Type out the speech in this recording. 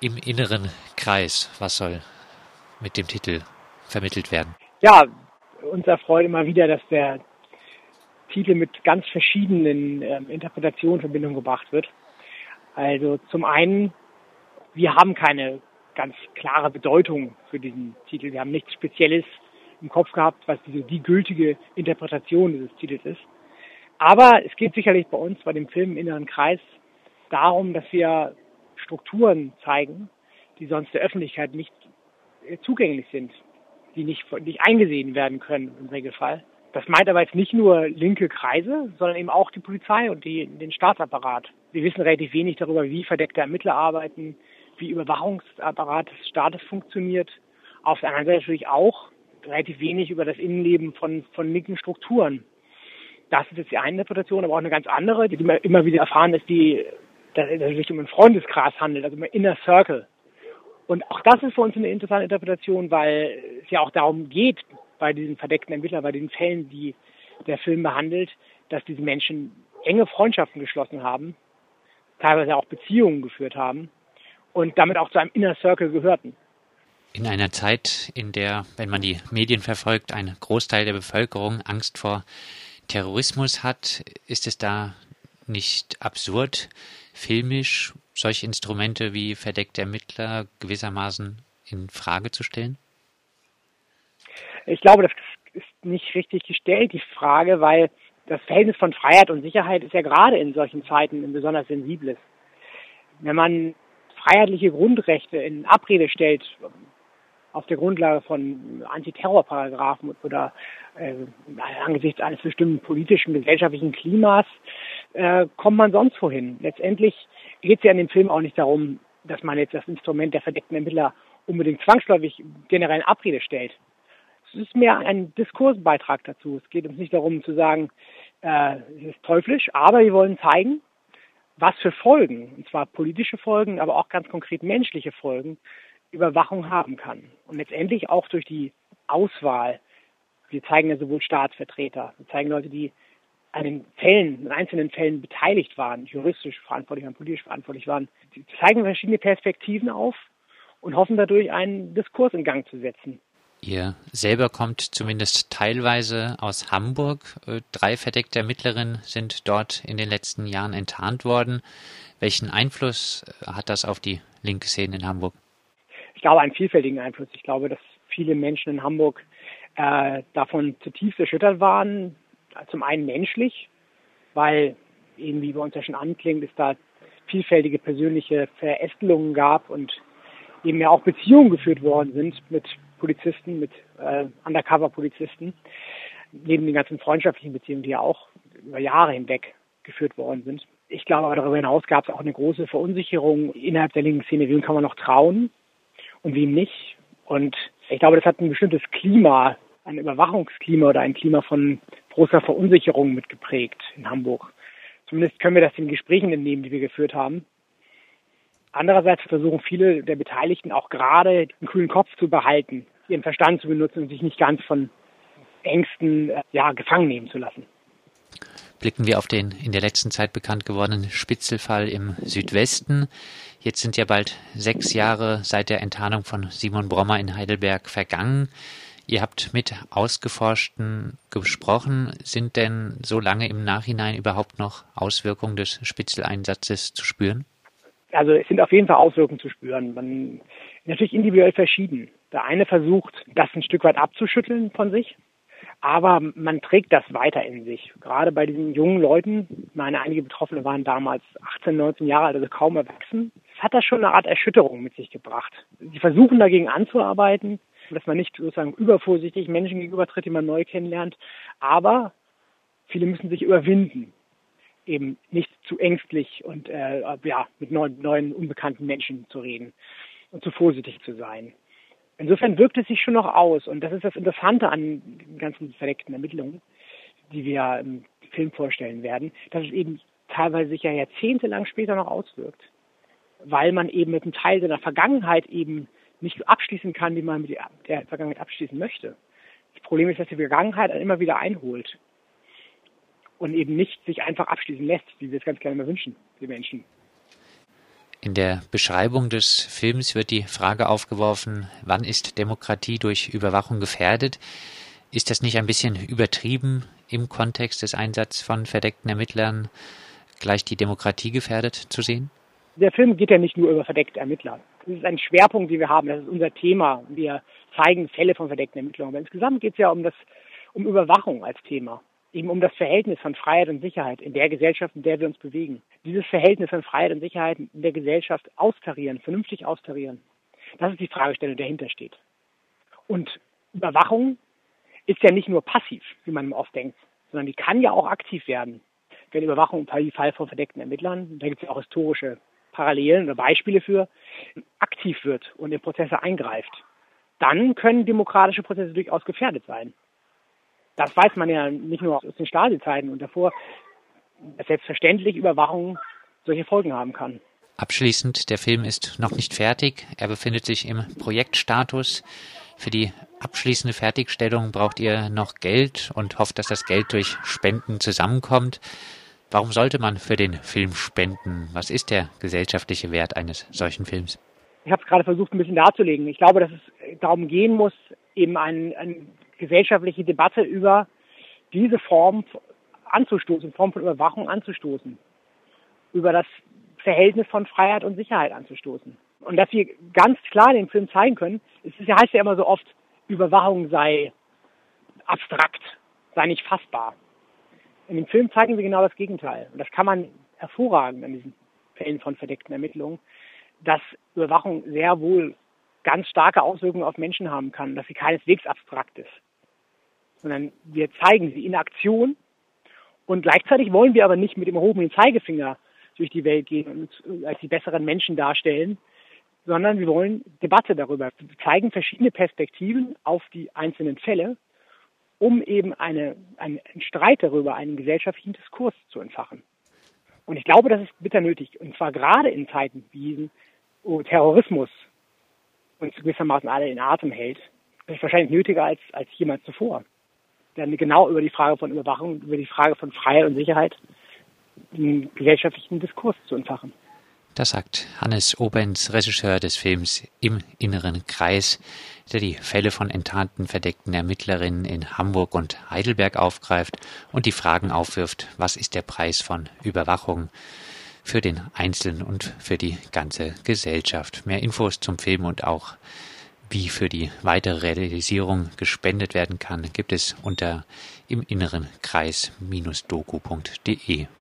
im inneren Kreis. Was soll mit dem Titel vermittelt werden? Ja, uns erfreut immer wieder, dass der Titel mit ganz verschiedenen ähm, Interpretationen in Verbindung gebracht wird. Also zum einen, wir haben keine ganz klare Bedeutung für diesen Titel. Wir haben nichts Spezielles im Kopf gehabt, was die, die gültige Interpretation dieses Titels ist. Aber es geht sicherlich bei uns, bei dem Film Inneren Kreis, darum, dass wir Strukturen zeigen, die sonst der Öffentlichkeit nicht äh, zugänglich sind, die nicht, nicht eingesehen werden können im Regelfall. Das meint aber jetzt nicht nur linke Kreise, sondern eben auch die Polizei und die, den Staatsapparat. Wir wissen relativ wenig darüber, wie verdeckte Ermittler arbeiten, wie Überwachungsapparat des Staates funktioniert. Auf der anderen Seite natürlich auch relativ wenig über das Innenleben von, von linken Strukturen. Das ist jetzt die eine Interpretation, aber auch eine ganz andere, die immer wieder erfahren, ist die, dass es sich um einen Freundeskreis handelt, also um einen Inner Circle. Und auch das ist für uns eine interessante Interpretation, weil es ja auch darum geht, bei diesen verdeckten Ermittlern, bei den Fällen, die der Film behandelt, dass diese Menschen enge Freundschaften geschlossen haben, teilweise auch Beziehungen geführt haben und damit auch zu einem Inner Circle gehörten. In einer Zeit, in der, wenn man die Medien verfolgt, ein Großteil der Bevölkerung Angst vor Terrorismus hat, ist es da nicht absurd, filmisch solche Instrumente wie verdeckte Ermittler gewissermaßen in Frage zu stellen? Ich glaube, das ist nicht richtig gestellt, die Frage, weil das Verhältnis von Freiheit und Sicherheit ist ja gerade in solchen Zeiten ein besonders sensibles. Wenn man freiheitliche Grundrechte in Abrede stellt, auf der Grundlage von Antiterrorparagraphen oder äh, angesichts eines bestimmten politischen, gesellschaftlichen Klimas, äh, kommt man sonst wohin. Letztendlich geht es ja in dem Film auch nicht darum, dass man jetzt das Instrument der verdeckten Ermittler unbedingt zwangsläufig generell in Abrede stellt. Es ist mehr ein Diskursbeitrag dazu. Es geht uns nicht darum zu sagen, äh, es ist teuflisch, aber wir wollen zeigen, was für Folgen, und zwar politische Folgen, aber auch ganz konkret menschliche Folgen, Überwachung haben kann. Und letztendlich auch durch die Auswahl. Wir zeigen ja sowohl Staatsvertreter, wir zeigen Leute, die an den Fällen, in einzelnen Fällen beteiligt waren, juristisch verantwortlich waren, politisch verantwortlich waren. Sie zeigen verschiedene Perspektiven auf und hoffen dadurch einen Diskurs in Gang zu setzen. Ihr selber kommt zumindest teilweise aus Hamburg. Äh, drei verdeckte Ermittlerinnen sind dort in den letzten Jahren enttarnt worden. Welchen Einfluss äh, hat das auf die linke Szene in Hamburg? Ich glaube, einen vielfältigen Einfluss. Ich glaube, dass viele Menschen in Hamburg äh, davon zutiefst erschüttert waren. Zum einen menschlich, weil eben, wie bei uns ja schon anklingt, es da vielfältige persönliche Verästelungen gab und eben ja auch Beziehungen geführt worden sind mit Polizisten, mit äh, Undercover-Polizisten, neben den ganzen freundschaftlichen Beziehungen, die ja auch über Jahre hinweg geführt worden sind. Ich glaube aber darüber hinaus gab es auch eine große Verunsicherung innerhalb der linken Szene. Wem kann man noch trauen und wem nicht? Und ich glaube, das hat ein bestimmtes Klima, ein Überwachungsklima oder ein Klima von großer Verunsicherung mitgeprägt in Hamburg. Zumindest können wir das den Gesprächen entnehmen, die wir geführt haben. Andererseits versuchen viele der Beteiligten auch gerade den kühlen Kopf zu behalten, ihren Verstand zu benutzen und sich nicht ganz von Ängsten äh, ja, gefangen nehmen zu lassen. Blicken wir auf den in der letzten Zeit bekannt gewordenen Spitzelfall im Südwesten. Jetzt sind ja bald sechs Jahre seit der Enttarnung von Simon Brommer in Heidelberg vergangen. Ihr habt mit Ausgeforschten gesprochen. Sind denn so lange im Nachhinein überhaupt noch Auswirkungen des Spitzeleinsatzes zu spüren? Also es sind auf jeden Fall Auswirkungen zu spüren. Man natürlich individuell verschieden. Der eine versucht, das ein Stück weit abzuschütteln von sich, aber man trägt das weiter in sich. Gerade bei diesen jungen Leuten, meine einige Betroffene waren damals 18, 19 Jahre alt, also kaum erwachsen, es hat das schon eine Art Erschütterung mit sich gebracht. Sie versuchen dagegen anzuarbeiten, dass man nicht sozusagen übervorsichtig Menschen gegenübertritt, die man neu kennenlernt, aber viele müssen sich überwinden eben nicht zu ängstlich und äh, ja, mit neuen, neuen unbekannten Menschen zu reden und zu vorsichtig zu sein. Insofern wirkt es sich schon noch aus und das ist das Interessante an den ganzen verdeckten Ermittlungen, die wir im Film vorstellen werden, dass es eben teilweise sich ja jahrzehntelang später noch auswirkt, weil man eben mit einem Teil seiner Vergangenheit eben nicht abschließen kann, wie man mit der Vergangenheit abschließen möchte. Das Problem ist, dass die Vergangenheit immer wieder einholt und eben nicht sich einfach abschließen lässt, wie wir es ganz gerne mal wünschen, die Menschen. In der Beschreibung des Films wird die Frage aufgeworfen, wann ist Demokratie durch Überwachung gefährdet? Ist das nicht ein bisschen übertrieben im Kontext des Einsatzes von verdeckten Ermittlern, gleich die Demokratie gefährdet zu sehen? Der Film geht ja nicht nur über verdeckte Ermittler. Das ist ein Schwerpunkt, den wir haben. Das ist unser Thema. Wir zeigen Fälle von verdeckten Ermittlern. Aber insgesamt geht es ja um das, um Überwachung als Thema eben um das Verhältnis von Freiheit und Sicherheit in der Gesellschaft, in der wir uns bewegen. Dieses Verhältnis von Freiheit und Sicherheit in der Gesellschaft austarieren, vernünftig austarieren. Das ist die Fragestellung, die dahinter steht. Und Überwachung ist ja nicht nur passiv, wie man oft denkt, sondern die kann ja auch aktiv werden. Wenn Überwachung im Fall von verdeckten Ermittlern, da gibt es ja auch historische Parallelen oder Beispiele für, aktiv wird und in Prozesse eingreift, dann können demokratische Prozesse durchaus gefährdet sein das weiß man ja nicht nur aus den Stasi-Zeiten und davor, dass selbstverständlich Überwachung solche Folgen haben kann. Abschließend, der Film ist noch nicht fertig. Er befindet sich im Projektstatus. Für die abschließende Fertigstellung braucht ihr noch Geld und hofft, dass das Geld durch Spenden zusammenkommt. Warum sollte man für den Film spenden? Was ist der gesellschaftliche Wert eines solchen Films? Ich habe es gerade versucht, ein bisschen darzulegen. Ich glaube, dass es darum gehen muss, eben einen, einen gesellschaftliche Debatte über diese Form anzustoßen, Form von Überwachung anzustoßen, über das Verhältnis von Freiheit und Sicherheit anzustoßen. Und dass wir ganz klar den Film zeigen können, es ist, heißt ja immer so oft, Überwachung sei abstrakt, sei nicht fassbar. In dem Film zeigen wir genau das Gegenteil. Und das kann man hervorragend an diesen Fällen von verdeckten Ermittlungen, dass Überwachung sehr wohl ganz starke Auswirkungen auf Menschen haben kann, dass sie keineswegs abstrakt ist sondern wir zeigen sie in Aktion und gleichzeitig wollen wir aber nicht mit dem erhobenen Zeigefinger durch die Welt gehen und uns als die besseren Menschen darstellen, sondern wir wollen Debatte darüber. Wir zeigen verschiedene Perspektiven auf die einzelnen Fälle, um eben eine, einen Streit darüber, einen gesellschaftlichen Diskurs zu entfachen. Und ich glaube, das ist bitter nötig. Und zwar gerade in Zeiten wie diesen, wo Terrorismus uns gewissermaßen alle in Atem hält. Das ist wahrscheinlich nötiger als, als jemals zuvor dann genau über die Frage von Überwachung, über die Frage von Freiheit und Sicherheit einen gesellschaftlichen Diskurs zu entfachen. Das sagt Hannes Obenz, Regisseur des Films Im inneren Kreis, der die Fälle von enttarnten verdeckten Ermittlerinnen in Hamburg und Heidelberg aufgreift und die Fragen aufwirft, was ist der Preis von Überwachung für den Einzelnen und für die ganze Gesellschaft. Mehr Infos zum Film und auch wie für die weitere Realisierung gespendet werden kann, gibt es unter im inneren Kreis-doku.de.